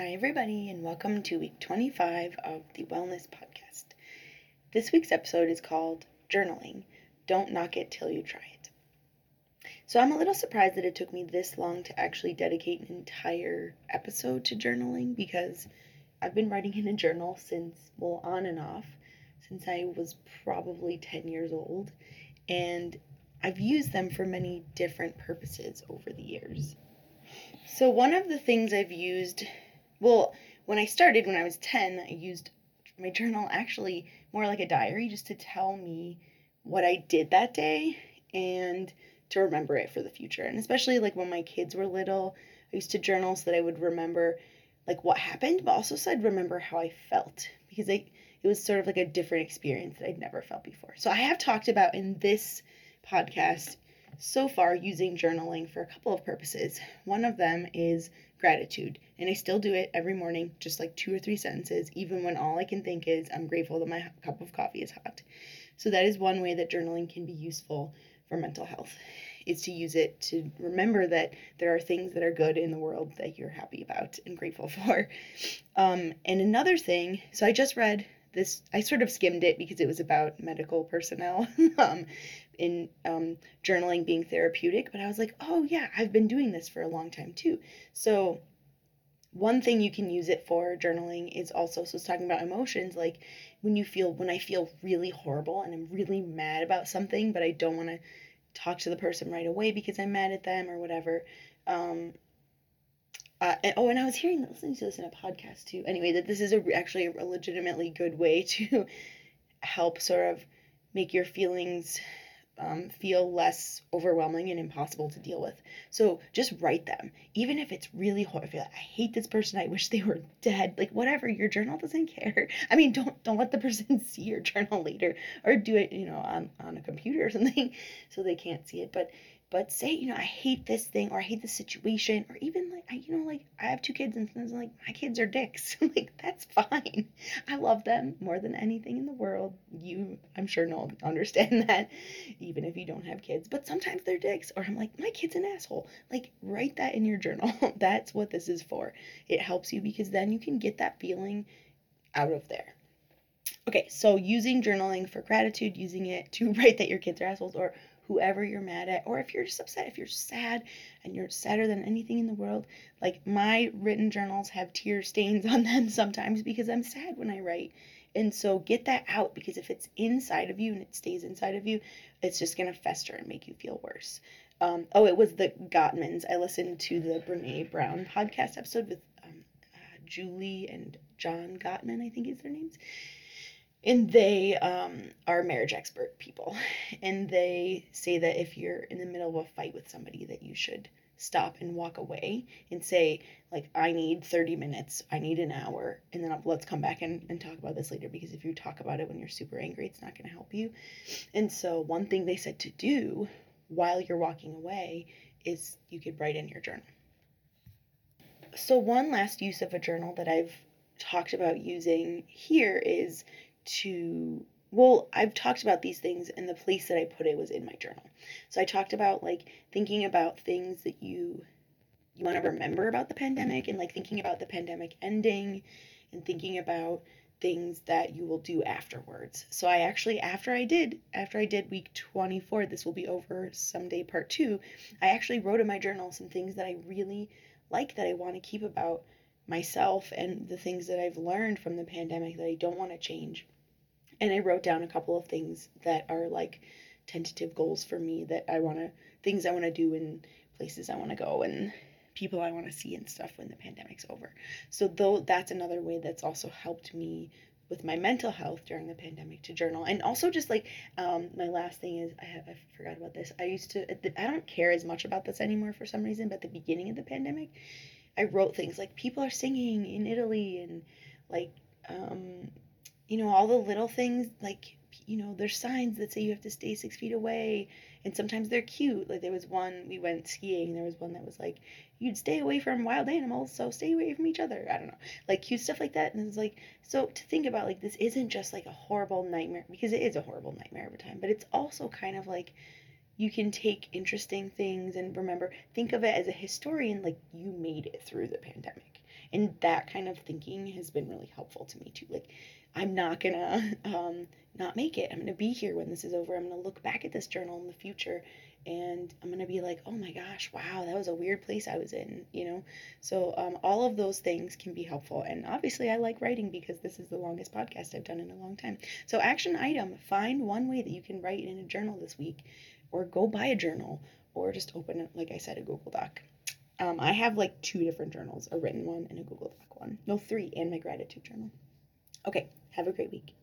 Hi, everybody, and welcome to week 25 of the Wellness Podcast. This week's episode is called Journaling Don't Knock It Till You Try It. So, I'm a little surprised that it took me this long to actually dedicate an entire episode to journaling because I've been writing in a journal since, well, on and off, since I was probably 10 years old, and I've used them for many different purposes over the years. So, one of the things I've used well, when I started, when I was 10, I used my journal actually more like a diary just to tell me what I did that day and to remember it for the future. And especially like when my kids were little, I used to journal so that I would remember like what happened, but also so I'd remember how I felt because I, it was sort of like a different experience that I'd never felt before. So I have talked about in this podcast so far using journaling for a couple of purposes. One of them is gratitude, and I still do it every morning, just like two or three sentences, even when all I can think is I'm grateful that my cup of coffee is hot. So that is one way that journaling can be useful for mental health. Is to use it to remember that there are things that are good in the world that you're happy about and grateful for. Um, and another thing, so I just read this I sort of skimmed it because it was about medical personnel um, in um, journaling being therapeutic, but I was like, oh yeah, I've been doing this for a long time too. So one thing you can use it for journaling is also so it's talking about emotions like when you feel when I feel really horrible and I'm really mad about something, but I don't want to talk to the person right away because I'm mad at them or whatever. Um, uh, and, oh, and I was hearing listening to this in a podcast too. Anyway, that this is a, actually a legitimately good way to help sort of make your feelings um, feel less overwhelming and impossible to deal with. So just write them, even if it's really. Like, I hate this person. I wish they were dead. Like whatever. Your journal doesn't care. I mean, don't don't let the person see your journal later, or do it, you know, on on a computer or something, so they can't see it. But but say, you know, I hate this thing or I hate this situation or even like I you know, like I have two kids and sometimes like my kids are dicks. like that's fine. I love them more than anything in the world. You I'm sure no understand that even if you don't have kids. But sometimes they're dicks or I'm like, my kid's an asshole. Like write that in your journal. that's what this is for. It helps you because then you can get that feeling out of there. Okay, so using journaling for gratitude, using it to write that your kids are assholes or whoever you're mad at, or if you're just upset, if you're sad and you're sadder than anything in the world, like my written journals have tear stains on them sometimes because I'm sad when I write. And so get that out because if it's inside of you and it stays inside of you, it's just going to fester and make you feel worse. Um, oh, it was the Gottmans. I listened to the Brene Brown podcast episode with um, uh, Julie and John Gottman, I think is their names and they um, are marriage expert people. And they say that if you're in the middle of a fight with somebody that you should stop and walk away and say like i need 30 minutes. I need an hour. And then I'll, let's come back and, and talk about this later because if you talk about it when you're super angry it's not going to help you. And so one thing they said to do while you're walking away is you could write in your journal. So one last use of a journal that i've talked about using here is to well, I've talked about these things and the place that I put it was in my journal. So I talked about like thinking about things that you you want to remember about the pandemic and like thinking about the pandemic ending and thinking about things that you will do afterwards. So I actually after I did after I did week 24, this will be over someday part 2, I actually wrote in my journal some things that I really like that I want to keep about myself and the things that I've learned from the pandemic that I don't want to change. And I wrote down a couple of things that are like tentative goals for me that I want to, things I want to do and places I want to go and people I want to see and stuff when the pandemic's over. So though that's another way that's also helped me with my mental health during the pandemic to journal and also just like um, my last thing is I, I forgot about this i used to i don't care as much about this anymore for some reason but the beginning of the pandemic I wrote things like people are singing in Italy and like um, you know all the little things like you know there's signs that say you have to stay six feet away and sometimes they're cute. Like there was one we went skiing there was one that was like you'd stay away from wild animals so stay away from each other. I don't know. Like cute stuff like that and it's like so to think about like this isn't just like a horrible nightmare because it is a horrible nightmare every time but it's also kind of like you can take interesting things and remember think of it as a historian like you made it through the pandemic And that kind of thinking has been really helpful to me too. Like, I'm not gonna um, not make it. I'm gonna be here when this is over. I'm gonna look back at this journal in the future and I'm gonna be like, oh my gosh, wow, that was a weird place I was in, you know. So um, all of those things can be helpful, and obviously I like writing because this is the longest podcast I've done in a long time. So action item: find one way that you can write in a journal this week, or go buy a journal, or just open, like I said, a Google Doc. Um, I have like two different journals, a written one and a Google Doc one. No, three, and my gratitude journal. Okay, have a great week.